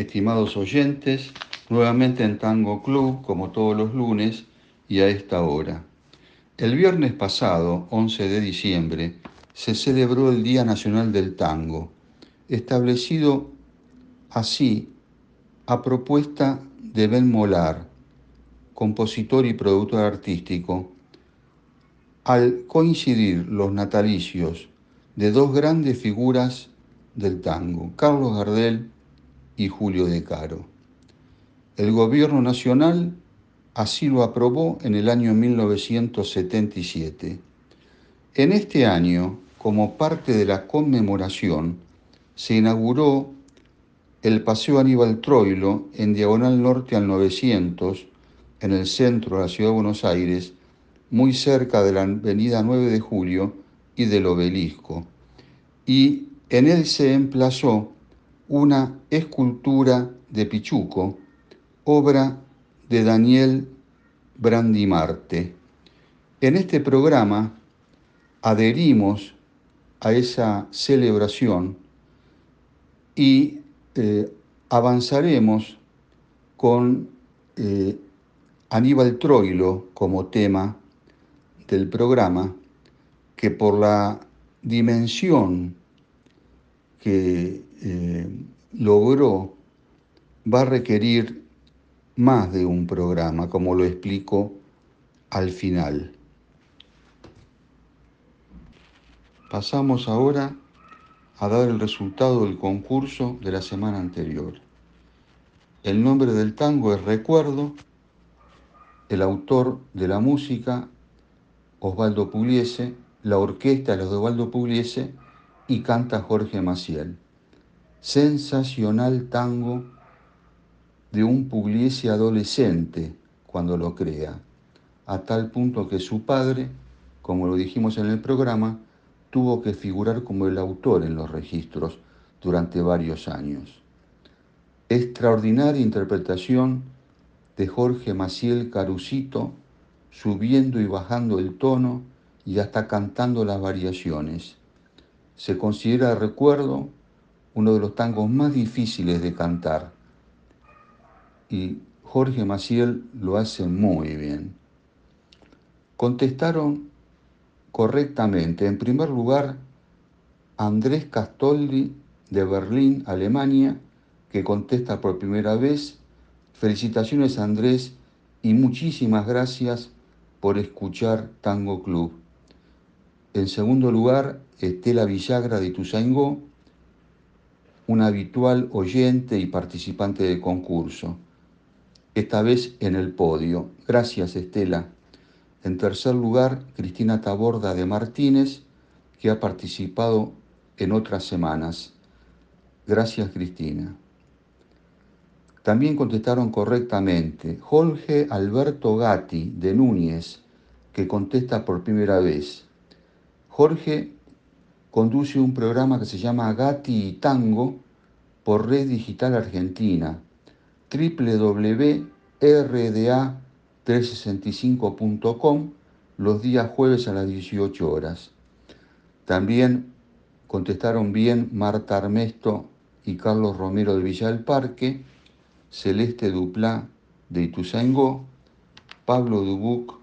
Estimados oyentes, nuevamente en Tango Club, como todos los lunes, y a esta hora. El viernes pasado, 11 de diciembre, se celebró el Día Nacional del Tango, establecido así a propuesta de Ben Molar, compositor y productor artístico, al coincidir los natalicios de dos grandes figuras del tango, Carlos Gardel y Julio De Caro. El gobierno nacional así lo aprobó en el año 1977. En este año, como parte de la conmemoración, se inauguró el Paseo Aníbal Troilo en Diagonal Norte al 900, en el centro de la ciudad de Buenos Aires, muy cerca de la avenida 9 de Julio y del obelisco. Y en él se emplazó una escultura de Pichuco, obra de Daniel Brandimarte. En este programa adherimos a esa celebración y eh, avanzaremos con eh, Aníbal Troilo como tema del programa, que por la dimensión que eh, logró va a requerir más de un programa, como lo explico al final. Pasamos ahora a dar el resultado del concurso de la semana anterior. El nombre del tango es Recuerdo, el autor de la música, Osvaldo Pugliese, la orquesta es de Osvaldo Pugliese y canta Jorge Maciel. Sensacional tango de un Pugliese adolescente cuando lo crea, a tal punto que su padre, como lo dijimos en el programa, tuvo que figurar como el autor en los registros durante varios años. Extraordinaria interpretación de Jorge Maciel Carucito, subiendo y bajando el tono y hasta cantando las variaciones. Se considera, recuerdo, uno de los tangos más difíciles de cantar. Y Jorge Maciel lo hace muy bien. Contestaron correctamente. En primer lugar, Andrés Castoldi de Berlín, Alemania, que contesta por primera vez. Felicitaciones Andrés y muchísimas gracias por escuchar Tango Club. En segundo lugar, Estela Villagra de Ituzaingó, una habitual oyente y participante del concurso, esta vez en el podio. Gracias Estela. En tercer lugar, Cristina Taborda de Martínez, que ha participado en otras semanas. Gracias, Cristina. También contestaron correctamente Jorge Alberto Gatti de Núñez, que contesta por primera vez. Jorge conduce un programa que se llama Gatti y Tango por Red Digital Argentina, www.rda 365.com los días jueves a las 18 horas. También contestaron bien Marta Armesto y Carlos Romero de Villa del Parque, Celeste Duplá de Ituzaingó, Pablo Dubuc,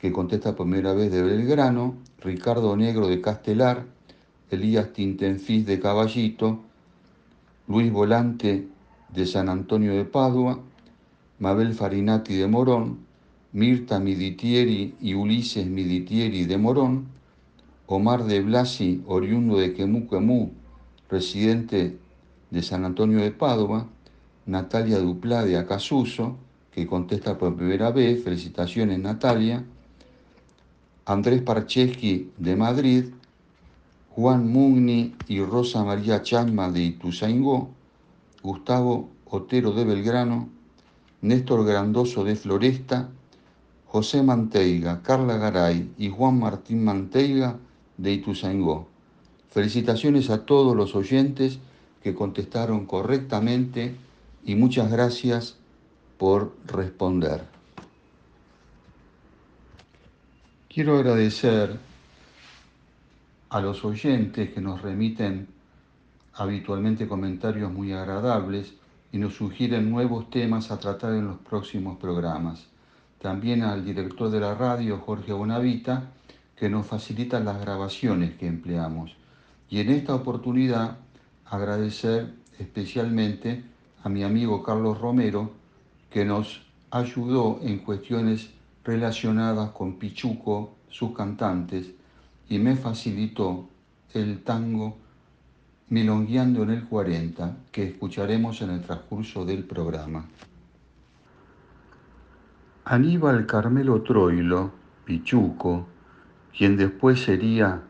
que contesta por primera vez de Belgrano, Ricardo Negro de Castelar, Elías Tintenfis de Caballito, Luis Volante de San Antonio de Padua, Mabel Farinati de Morón, Mirta Miditieri y Ulises Miditieri de Morón, Omar de Blasi, oriundo de Quemú residente de San Antonio de Padua, Natalia Duplá de Acasuso, que contesta por primera vez, felicitaciones Natalia, Andrés Parcheski de Madrid, Juan Mugni y Rosa María Chasma de Ituzaingó, Gustavo Otero de Belgrano, Néstor Grandoso de Floresta, José Manteiga, Carla Garay y Juan Martín Manteiga de Ituzaingó. Felicitaciones a todos los oyentes que contestaron correctamente y muchas gracias por responder. Quiero agradecer a los oyentes que nos remiten habitualmente comentarios muy agradables y nos sugieren nuevos temas a tratar en los próximos programas. También al director de la radio, Jorge Bonavita, que nos facilita las grabaciones que empleamos. Y en esta oportunidad agradecer especialmente a mi amigo Carlos Romero, que nos ayudó en cuestiones relacionadas con Pichuco, sus cantantes, y me facilitó el tango Milongueando en el 40, que escucharemos en el transcurso del programa. Aníbal Carmelo Troilo, Pichuco, quien después sería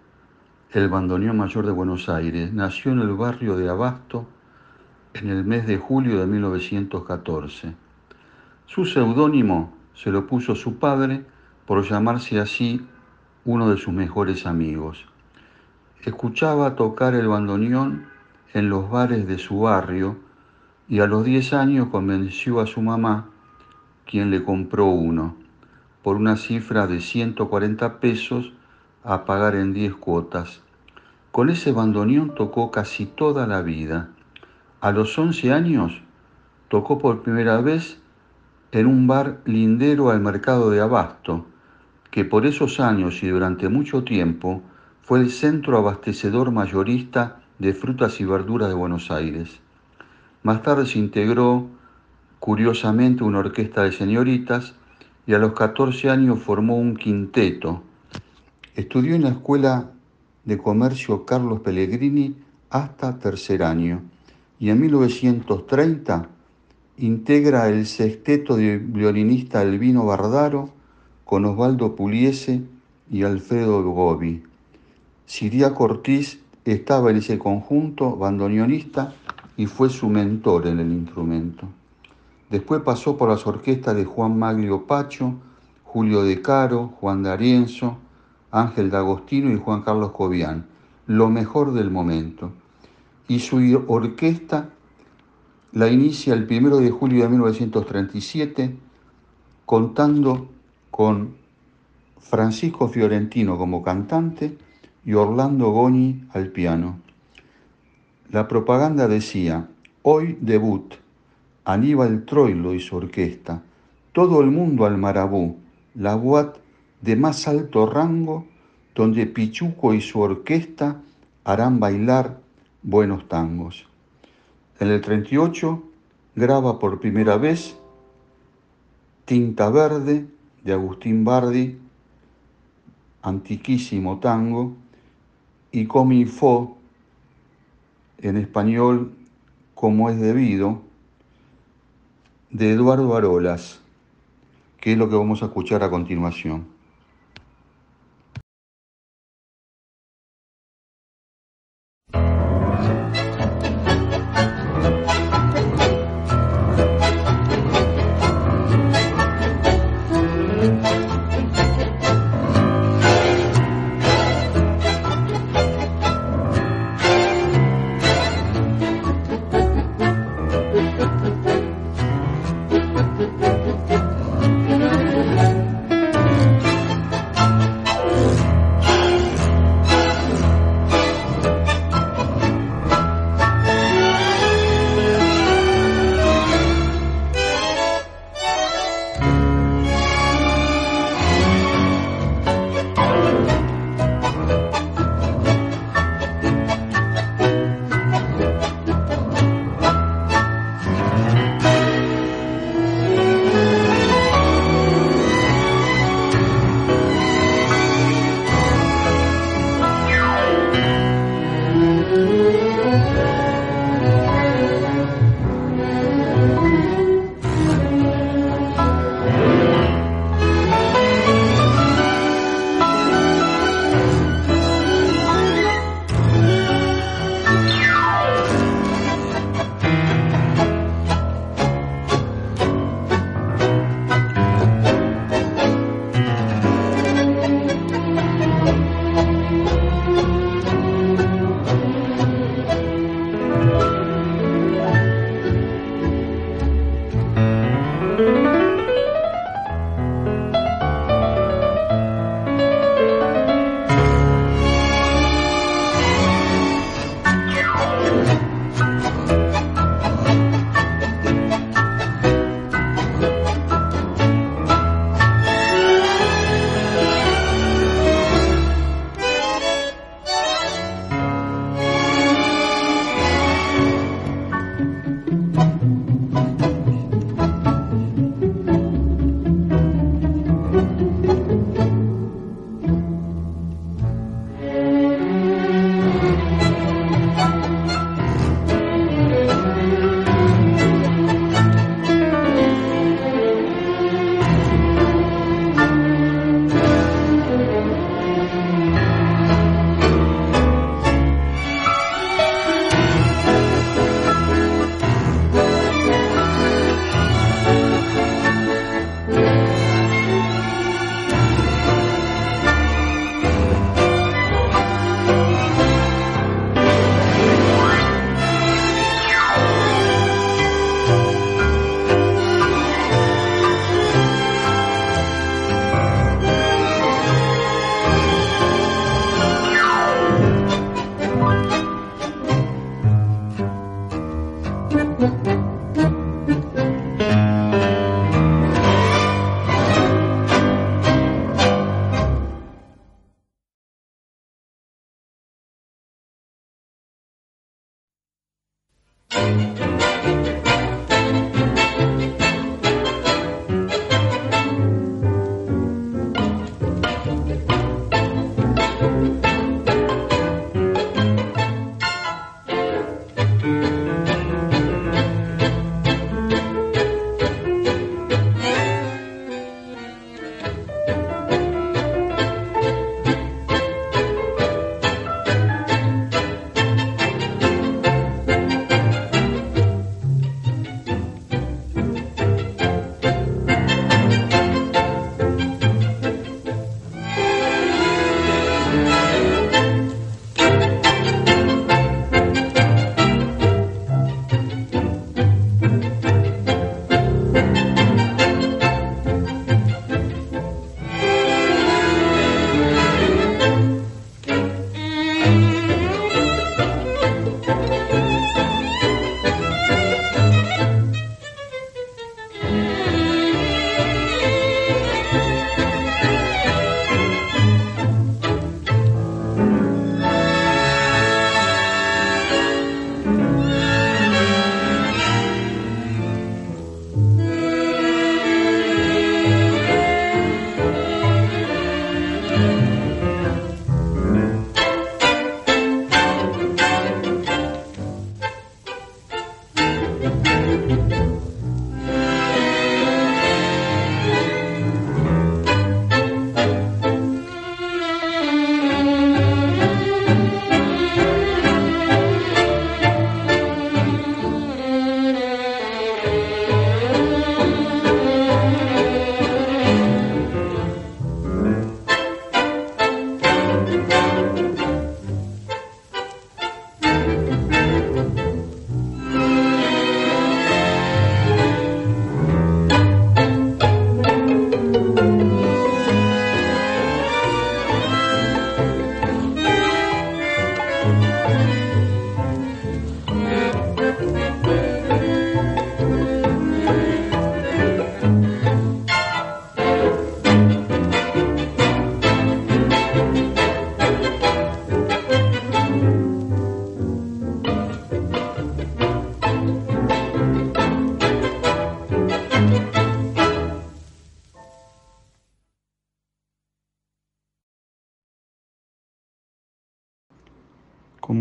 el bandoneón mayor de Buenos Aires, nació en el barrio de Abasto en el mes de julio de 1914. Su seudónimo se lo puso su padre por llamarse así uno de sus mejores amigos. Escuchaba tocar el bandoneón en los bares de su barrio y a los 10 años convenció a su mamá, quien le compró uno, por una cifra de 140 pesos a pagar en 10 cuotas. Con ese bandoneón tocó casi toda la vida. A los 11 años tocó por primera vez en un bar lindero al mercado de Abasto, que por esos años y durante mucho tiempo fue el centro abastecedor mayorista de frutas y verduras de Buenos Aires. Más tarde se integró, curiosamente, una orquesta de señoritas y a los 14 años formó un quinteto. Estudió en la Escuela de Comercio Carlos Pellegrini hasta tercer año y en 1930 integra el sexteto de violinista Elvino Bardaro con Osvaldo Puliese y Alfredo Gobi. Siria Cortiz estaba en ese conjunto bandoneonista y fue su mentor en el instrumento. Después pasó por las orquestas de Juan Maglio Pacho, Julio De Caro, Juan D'Arienzo, Ángel D'Agostino y Juan Carlos Cobian, lo mejor del momento. Y su orquesta la inicia el 1 de julio de 1937 contando con Francisco Fiorentino como cantante y Orlando Goñi al piano. La propaganda decía, hoy debut, Aníbal Troilo y su orquesta, todo el mundo al marabú, la boat de más alto rango, donde Pichuco y su orquesta harán bailar buenos tangos. En el 38 graba por primera vez Tinta Verde de Agustín Bardi, antiquísimo tango, y Comi Fo, en español como es debido, de Eduardo Arolas, que es lo que vamos a escuchar a continuación.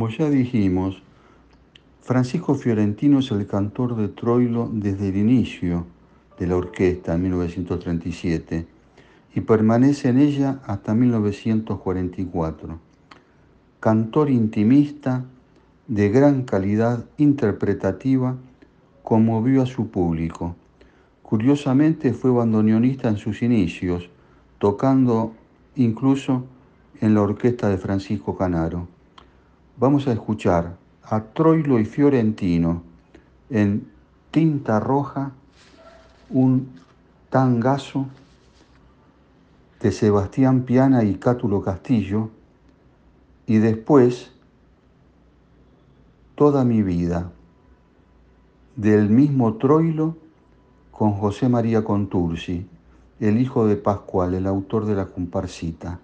Como ya dijimos, Francisco Fiorentino es el cantor de Troilo desde el inicio de la orquesta en 1937 y permanece en ella hasta 1944. Cantor intimista de gran calidad interpretativa, conmovió a su público. Curiosamente fue bandoneonista en sus inicios, tocando incluso en la orquesta de Francisco Canaro vamos a escuchar a Troilo y Fiorentino en tinta roja, un tangazo de Sebastián Piana y Cátulo Castillo, y después toda mi vida, del mismo Troilo con José María Contursi, el hijo de Pascual, el autor de la comparsita.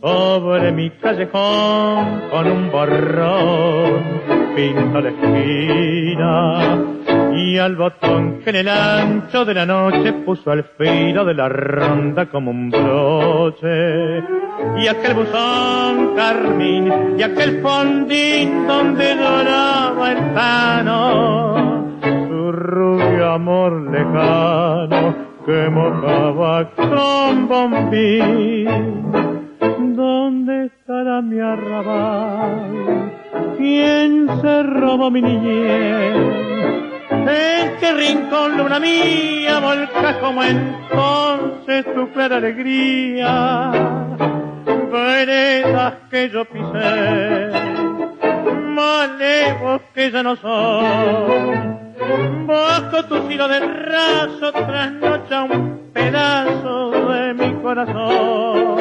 Sobre mi callejón con un borrón pinta la esquina y al botón que en el ancho de la noche puso al filo de la ronda como un broche. Y aquel buzón carmín y aquel fondín donde doraba el pano su rubio amor lejano que mojaba con bombín ¿Dónde estará mi arrabal? ¿Quién se robó mi niñez? ¿En qué rincón luna mía volca como entonces tu clara alegría? Veredas que yo pisé, malevos que ya no son, bajo tu hilo de raso trasnocha un pedazo de mi corazón.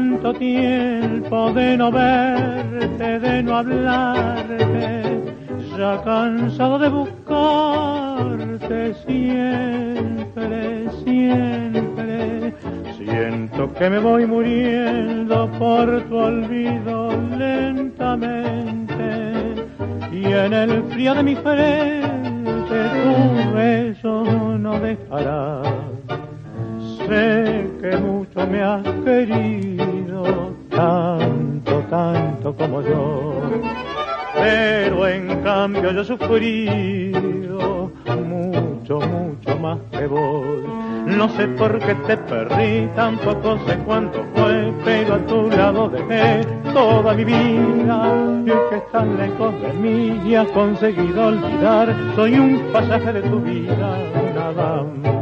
Tanto tiempo de no verte, de no hablarte, ya cansado de buscarte siempre, siempre. Siento que me voy muriendo por tu olvido lentamente y en el frío de mi frente sufrido mucho, mucho más que vos. No sé por qué te perdí, tampoco sé cuánto fue, pero a tu lado dejé toda mi vida. Y que estás lejos de mí y has conseguido olvidar, soy un pasaje de tu vida, nada más.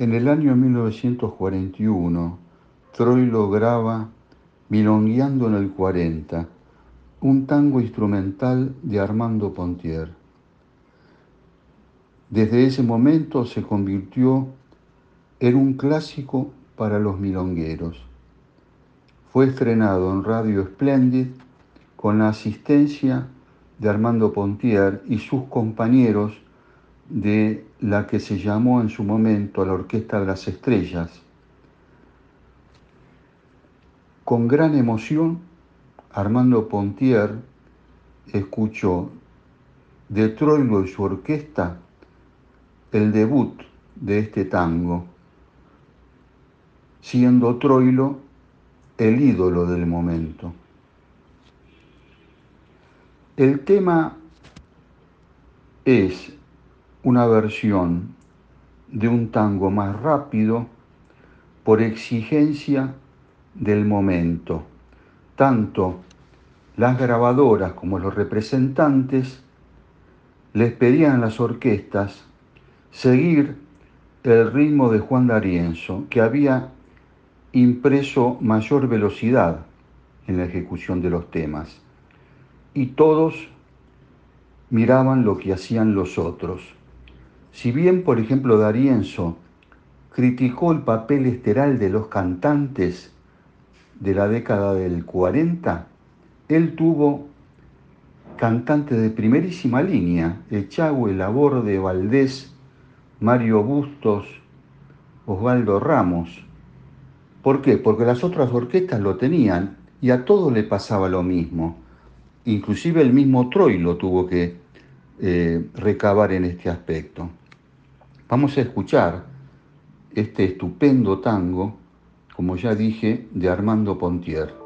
En el año 1941, Troilo graba Milongueando en el 40, un tango instrumental de Armando Pontier. Desde ese momento se convirtió en un clásico para los milongueros. fue estrenado en Radio Splendid con la asistencia de Armando Pontier y sus compañeros de la que se llamó en su momento la Orquesta de las Estrellas. Con gran emoción, Armando Pontier escuchó de Troilo y su orquesta el debut de este tango, siendo Troilo el ídolo del momento. El tema es una versión de un tango más rápido por exigencia del momento. Tanto las grabadoras como los representantes les pedían a las orquestas seguir el ritmo de Juan D'Arienzo, que había impreso mayor velocidad en la ejecución de los temas y todos miraban lo que hacían los otros. Si bien, por ejemplo, Darienzo criticó el papel esteral de los cantantes de la década del 40, él tuvo cantantes de primerísima línea, Echagüe, Laborde, Valdés, Mario Bustos, Osvaldo Ramos. ¿Por qué? Porque las otras orquestas lo tenían y a todos le pasaba lo mismo inclusive el mismo Troilo tuvo que eh, recabar en este aspecto. Vamos a escuchar este estupendo tango, como ya dije, de Armando Pontier.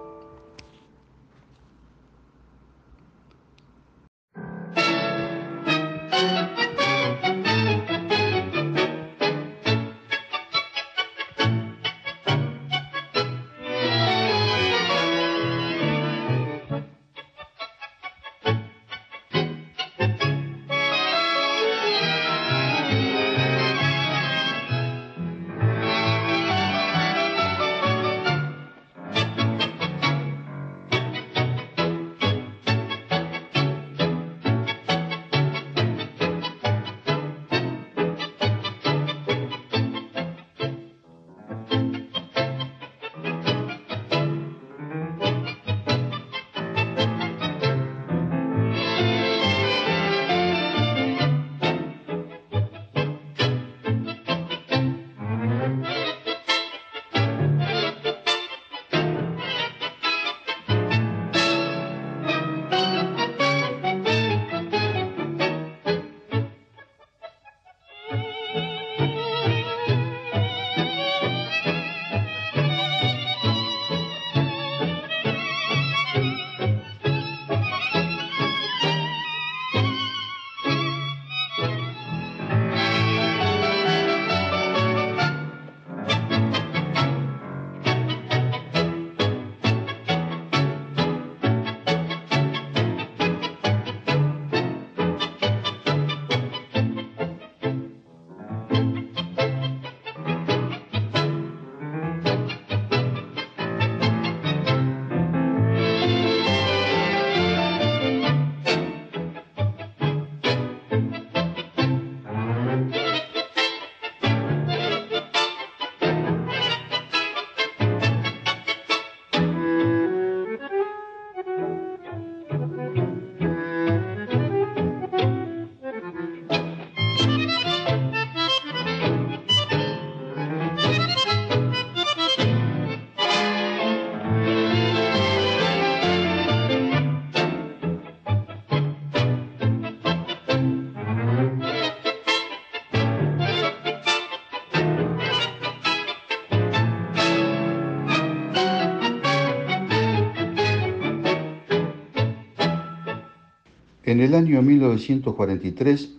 En el año 1943,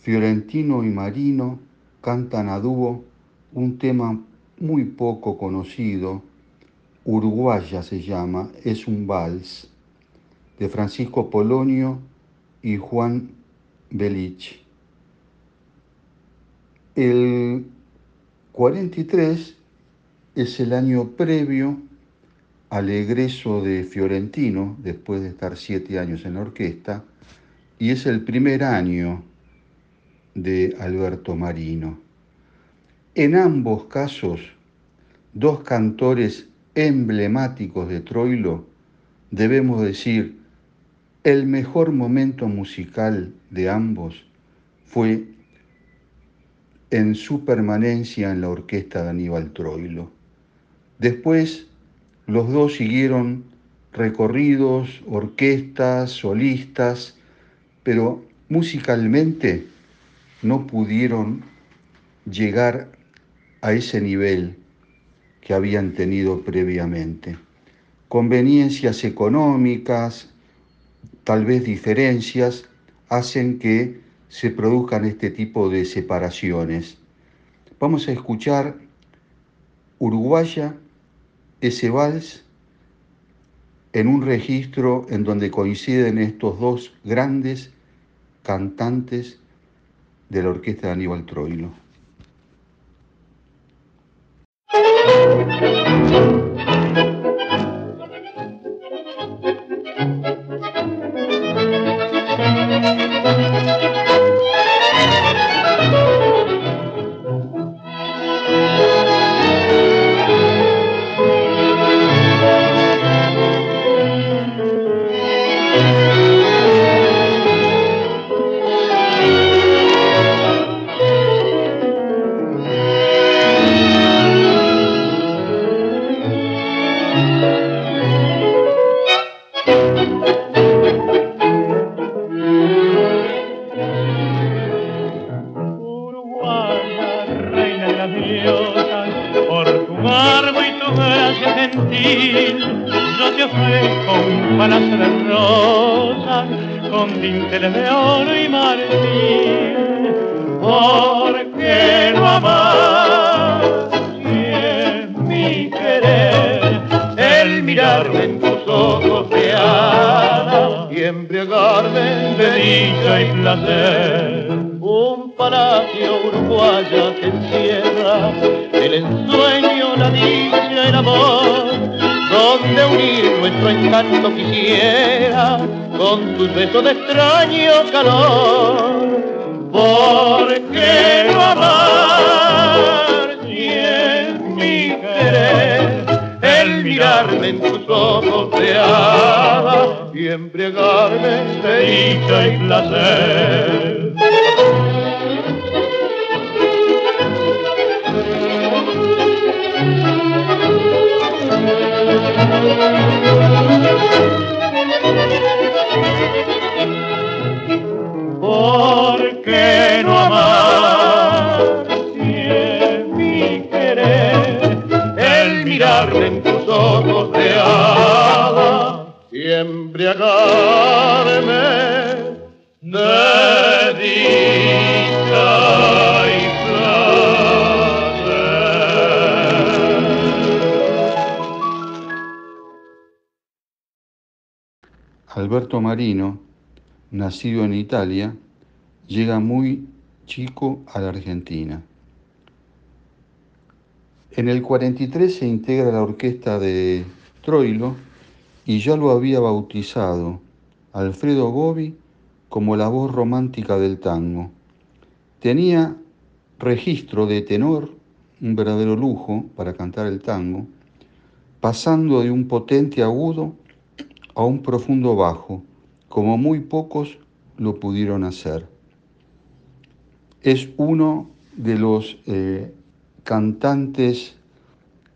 Fiorentino y Marino cantan a dúo un tema muy poco conocido, Uruguaya se llama, es un vals, de Francisco Polonio y Juan Belich. El 43 es el año previo al egreso de Fiorentino, después de estar siete años en la orquesta, y es el primer año de Alberto Marino. En ambos casos, dos cantores emblemáticos de Troilo, debemos decir, el mejor momento musical de ambos fue en su permanencia en la orquesta de Aníbal Troilo. Después, los dos siguieron recorridos, orquestas, solistas, pero musicalmente no pudieron llegar a ese nivel que habían tenido previamente. Conveniencias económicas, tal vez diferencias, hacen que se produzcan este tipo de separaciones. Vamos a escuchar Uruguaya, ese vals, en un registro en donde coinciden estos dos grandes cantantes de la orquesta de Aníbal Troilo. mirarme en tus ojos de hada y embriagarme de dicha y placer. Un palacio uruguaya que encierra el ensueño, la dicha, el amor, donde unir nuestro encanto quisiera con tus besos de extraño calor. Por Alberto nacido en Italia, llega muy chico a la Argentina. En el 43 se integra la orquesta de Troilo y ya lo había bautizado Alfredo Gobi como la voz romántica del tango. Tenía registro de tenor, un verdadero lujo para cantar el tango, pasando de un potente agudo a un profundo bajo, como muy pocos lo pudieron hacer. Es uno de los eh, cantantes,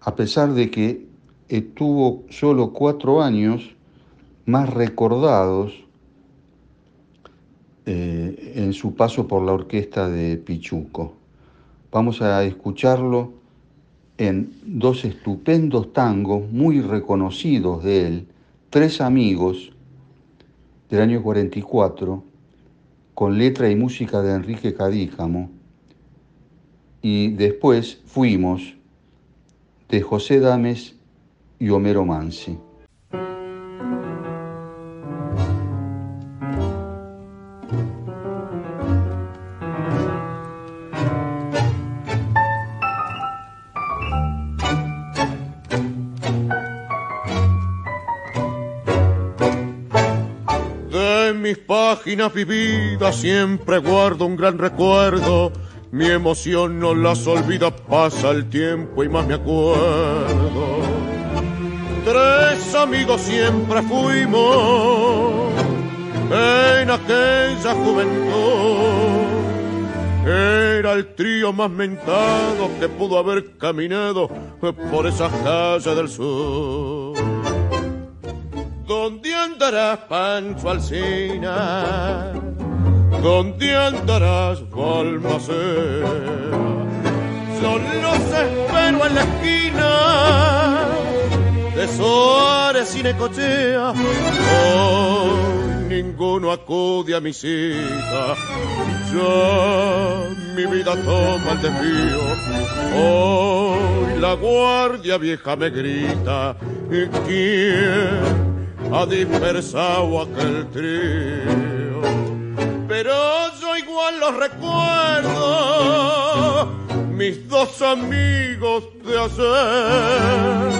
a pesar de que estuvo solo cuatro años, más recordados eh, en su paso por la orquesta de Pichuco. Vamos a escucharlo en dos estupendos tangos muy reconocidos de él, Tres amigos del año 44, con letra y música de Enrique Cadíjamo, y después Fuimos, de José Dames y Homero Mansi. Páginas vividas siempre guardo un gran recuerdo. Mi emoción no las olvida, pasa el tiempo y más me acuerdo. Tres amigos siempre fuimos en aquella juventud. Era el trío más mentado que pudo haber caminado por esas calles del sur. ¿Dónde andarás, Pancho Alcina? ¿Dónde andarás, Balmaceda? Solo espero en la esquina de Suárez y Necochea. Hoy ninguno acude a mi cita. Ya mi vida toma el desvío. Hoy la guardia vieja me grita. ¿Quién ha dispersado aquel trío. Pero yo igual los recuerdo, mis dos amigos de hacer.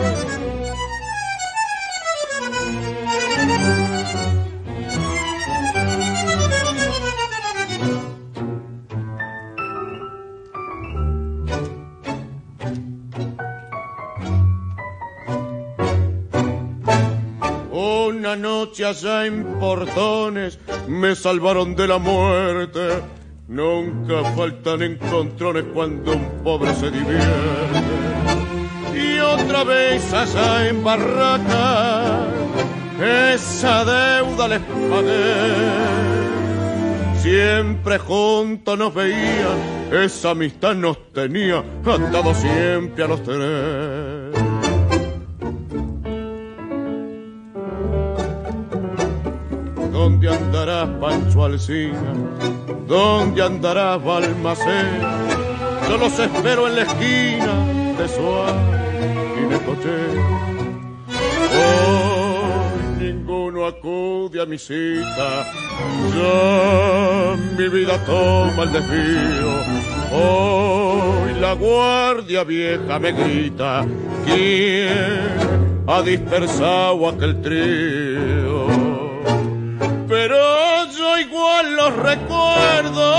Una noche allá en Portones me salvaron de la muerte. Nunca faltan encontrones cuando un pobre se divierte. Y otra vez allá en Barraca, esa deuda les pagué. Siempre juntos nos veían, esa amistad nos tenía atados siempre a los tres. ¿Dónde andarás, Pancho Alcina? ¿Dónde andarás, Balmaceda? Yo los espero en la esquina de Suárez y de Coche. Hoy ninguno acude a mi cita. Ya mi vida toma el desvío. Hoy la guardia vieja me grita. ¿Quién ha dispersado aquel trío? Igual los recuerdo,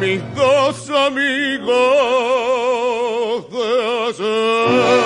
mis dos amigos de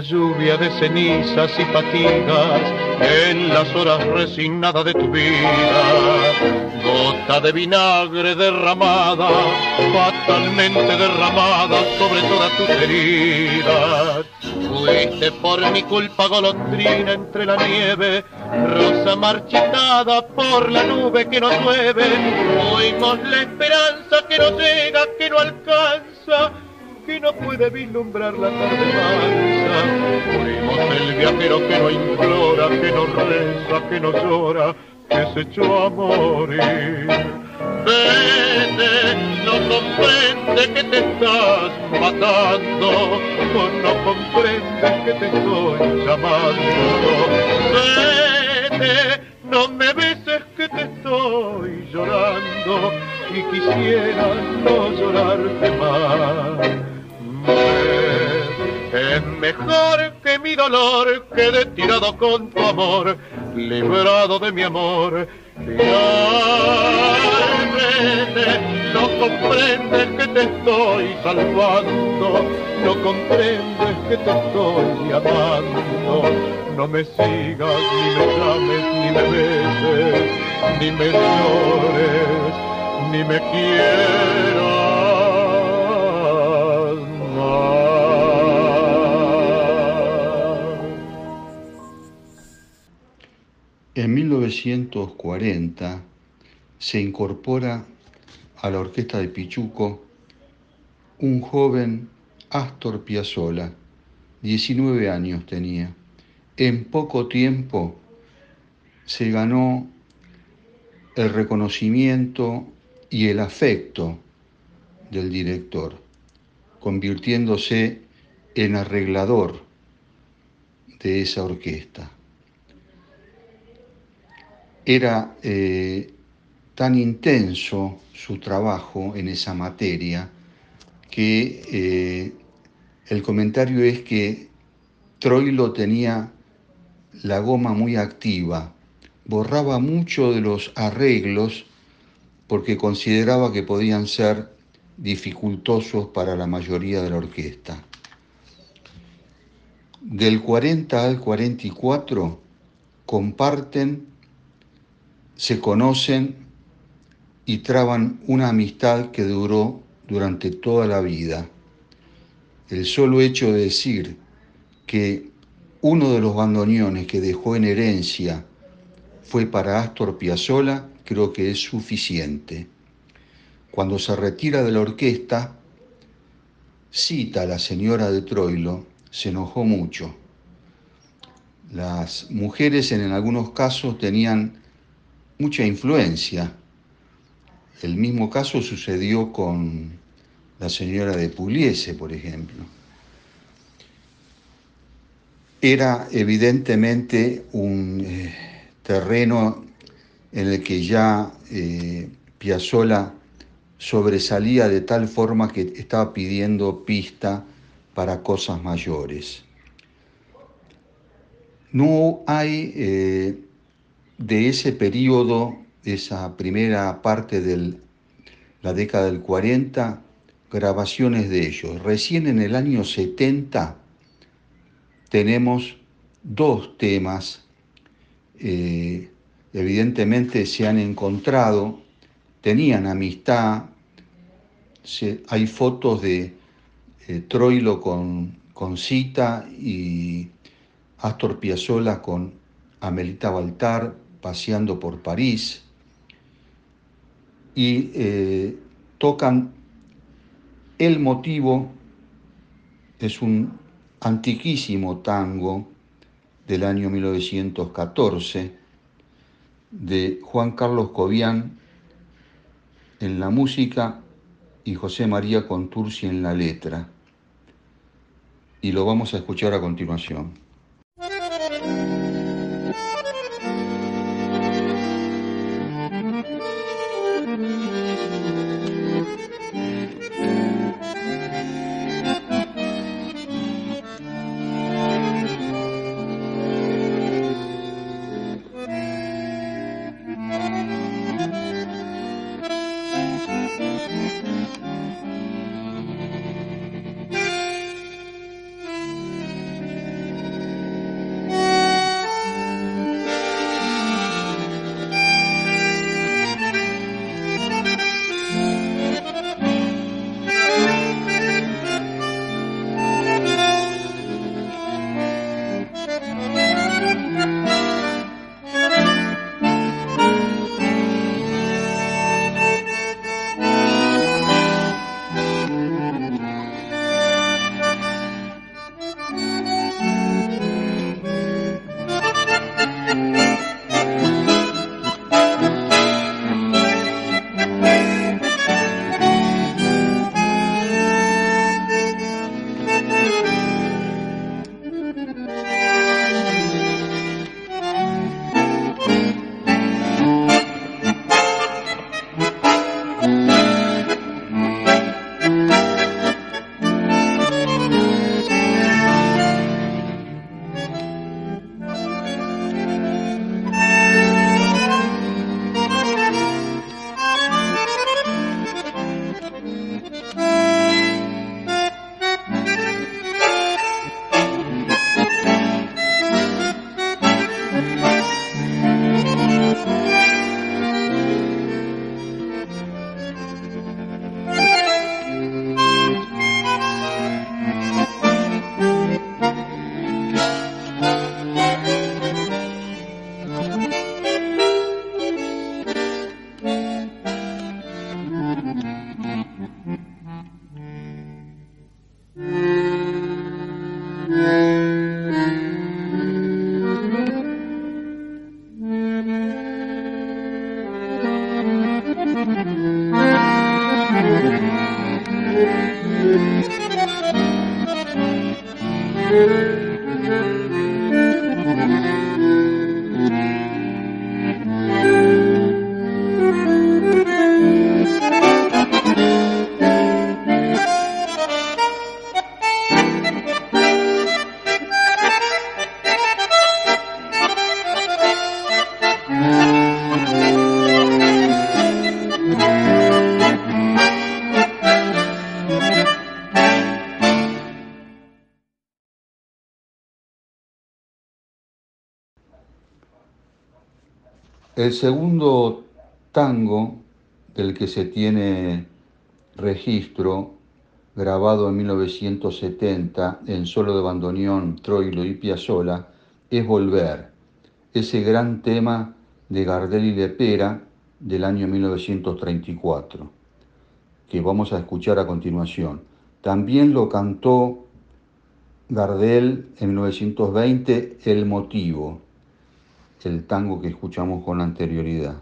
lluvia de cenizas y fatigas en las horas resignadas de tu vida. Gota de vinagre derramada, fatalmente derramada sobre todas tus heridas. Fuiste por mi culpa golondrina entre la nieve, rosa marchitada por la nube que nos llueve. Fuimos la esperanza que no llega, que no alcanza que no puede vislumbrar la tarde mansa. Fuimos el viajero que no implora, que no reza, que no llora, que se echó a morir. Vete, no comprende que te estás matando, o no comprendes que te estoy llamando. Vete, no me beses que te estoy llorando y quisiera no llorarte más. Es mejor que mi dolor quede tirado con tu amor, librado de mi amor. no comprendes que te estoy salvando, no comprendes que te estoy amando. No me sigas, ni me llames, ni me beses, ni me llores, ni me quieras. 1940 se incorpora a la orquesta de Pichuco un joven Astor Piazzolla, 19 años tenía. En poco tiempo se ganó el reconocimiento y el afecto del director, convirtiéndose en arreglador de esa orquesta era eh, tan intenso su trabajo en esa materia que eh, el comentario es que Troilo tenía la goma muy activa, borraba mucho de los arreglos porque consideraba que podían ser dificultosos para la mayoría de la orquesta. Del 40 al 44 comparten se conocen y traban una amistad que duró durante toda la vida. El solo hecho de decir que uno de los bandoneones que dejó en herencia fue para Astor Piazzolla, creo que es suficiente. Cuando se retira de la orquesta, cita a la señora de Troilo, se enojó mucho. Las mujeres en algunos casos tenían mucha influencia. El mismo caso sucedió con la señora de Pugliese, por ejemplo. Era evidentemente un eh, terreno en el que ya eh, Piazzolla sobresalía de tal forma que estaba pidiendo pista para cosas mayores. No hay eh, de ese periodo, esa primera parte de la década del 40, grabaciones de ellos. Recién en el año 70 tenemos dos temas, eh, evidentemente se han encontrado, tenían amistad, hay fotos de eh, Troilo con, con Cita y Astor Piazzolla con Amelita Baltar, paseando por París y eh, tocan El motivo, es un antiquísimo tango del año 1914 de Juan Carlos Cobian en la música y José María Contursi en la letra. Y lo vamos a escuchar a continuación. El segundo tango del que se tiene registro, grabado en 1970 en solo de bandoneón, Troilo y Piazzolla, es Volver, ese gran tema de Gardel y Lepera del año 1934, que vamos a escuchar a continuación. También lo cantó Gardel en 1920 El Motivo, el tango que escuchamos con anterioridad.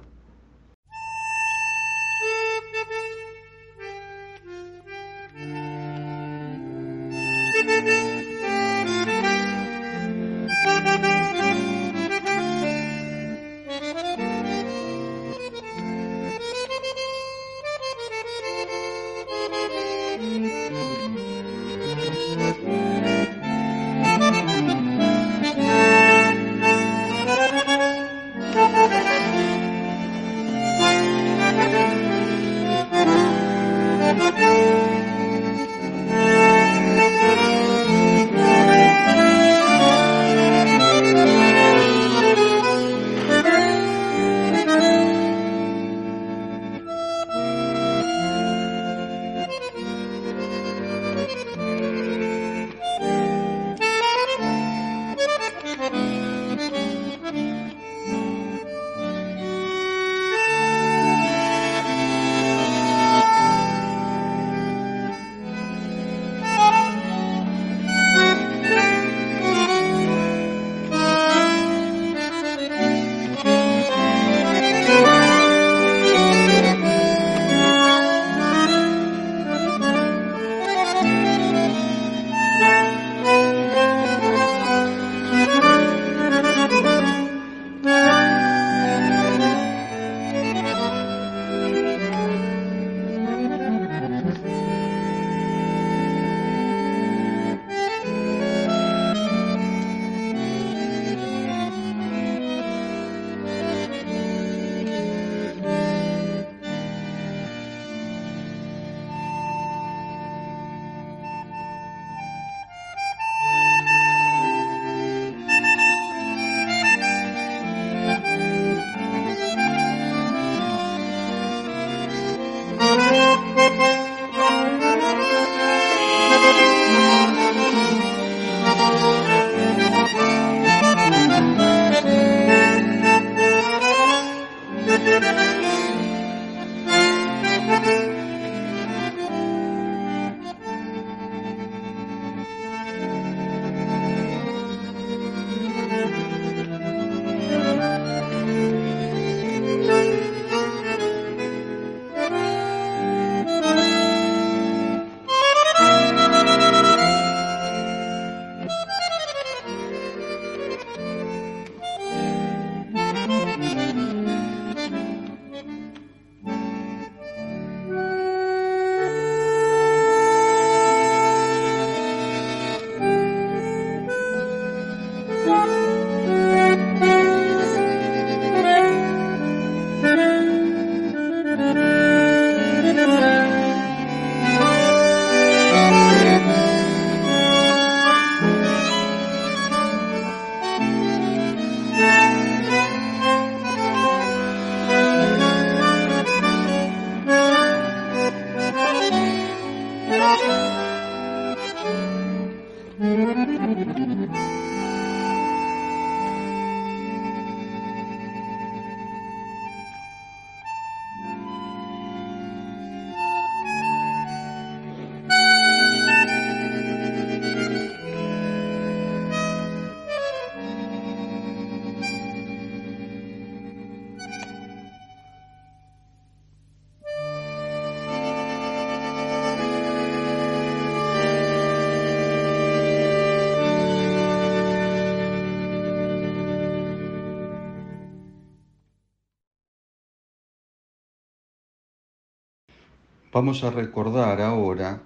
Vamos a recordar ahora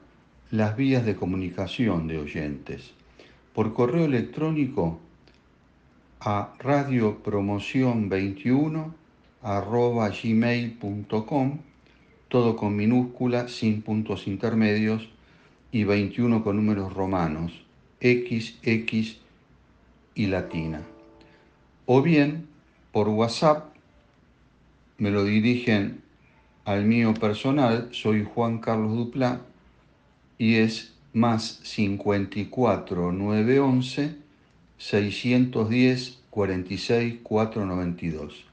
las vías de comunicación de oyentes. Por correo electrónico a radiopromoción21 arroba gmail.com, todo con minúscula, sin puntos intermedios y 21 con números romanos, X, X y latina. O bien por WhatsApp me lo dirigen al mío personal, soy Juan Carlos Duplá y es más 54 911 610 46 492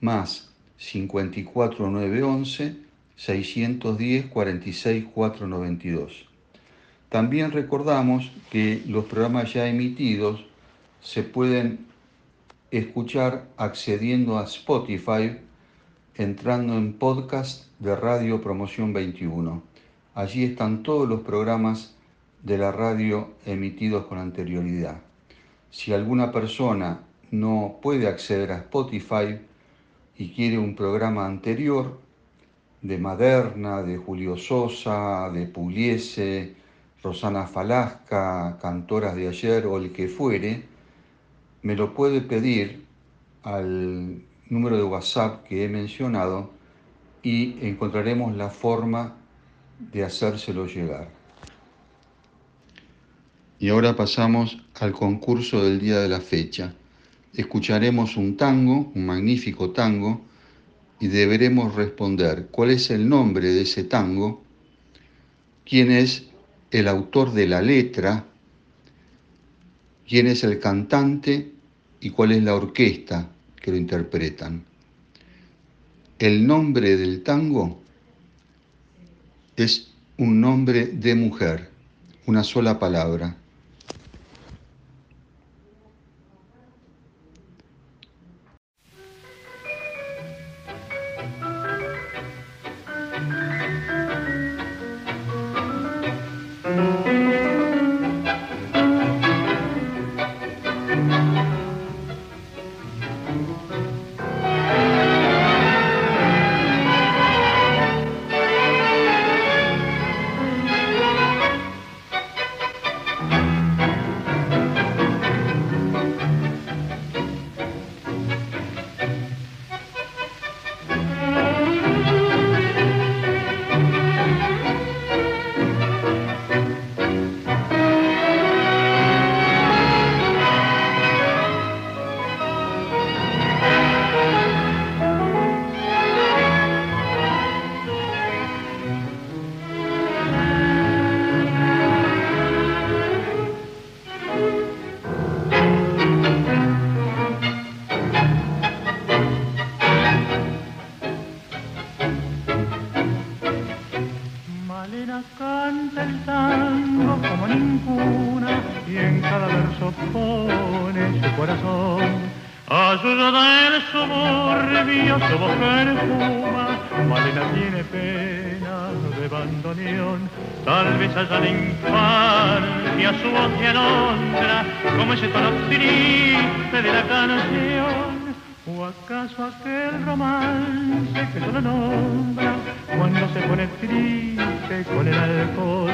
más 54 911 610 46 492 también recordamos que los programas ya emitidos se pueden escuchar accediendo a Spotify entrando en podcast de Radio Promoción 21. Allí están todos los programas de la radio emitidos con anterioridad. Si alguna persona no puede acceder a Spotify y quiere un programa anterior, de Maderna, de Julio Sosa, de Pugliese, Rosana Falasca, cantoras de ayer o el que fuere, me lo puede pedir al número de WhatsApp que he mencionado y encontraremos la forma de hacérselo llegar. Y ahora pasamos al concurso del día de la fecha. Escucharemos un tango, un magnífico tango, y deberemos responder cuál es el nombre de ese tango, quién es el autor de la letra, quién es el cantante y cuál es la orquesta que lo interpretan. El nombre del tango es un nombre de mujer, una sola palabra. lo nombra cuando se pone triste con el alcohol.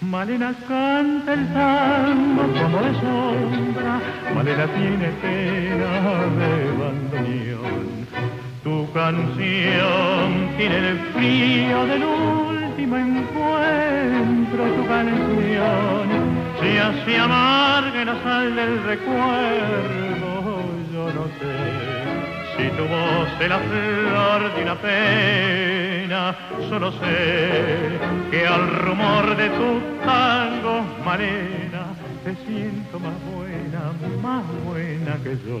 Malena canta el tango como de sombra, Malena tiene pena de bandoneón. Tu canción tiene el frío del último encuentro, tu canción si así amarga la sal del recuerdo, yo no sé tu voz el flor de una pena. Solo sé que al rumor de tu tango Marena, te siento más buena, más buena que yo.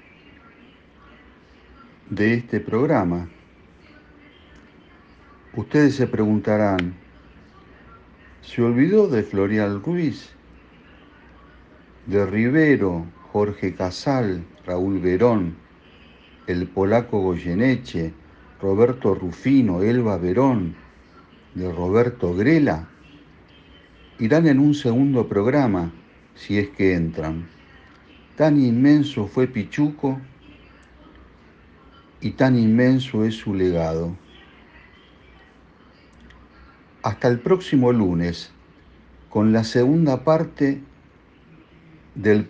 de este programa. Ustedes se preguntarán, ¿se olvidó de Florial Ruiz? ¿De Rivero, Jorge Casal, Raúl Verón, el polaco Goyeneche, Roberto Rufino, Elba Verón, de Roberto Grela, irán en un segundo programa, si es que entran. Tan inmenso fue Pichuco y tan inmenso es su legado. Hasta el próximo lunes, con la segunda parte del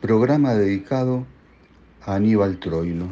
programa dedicado a Aníbal Troilo.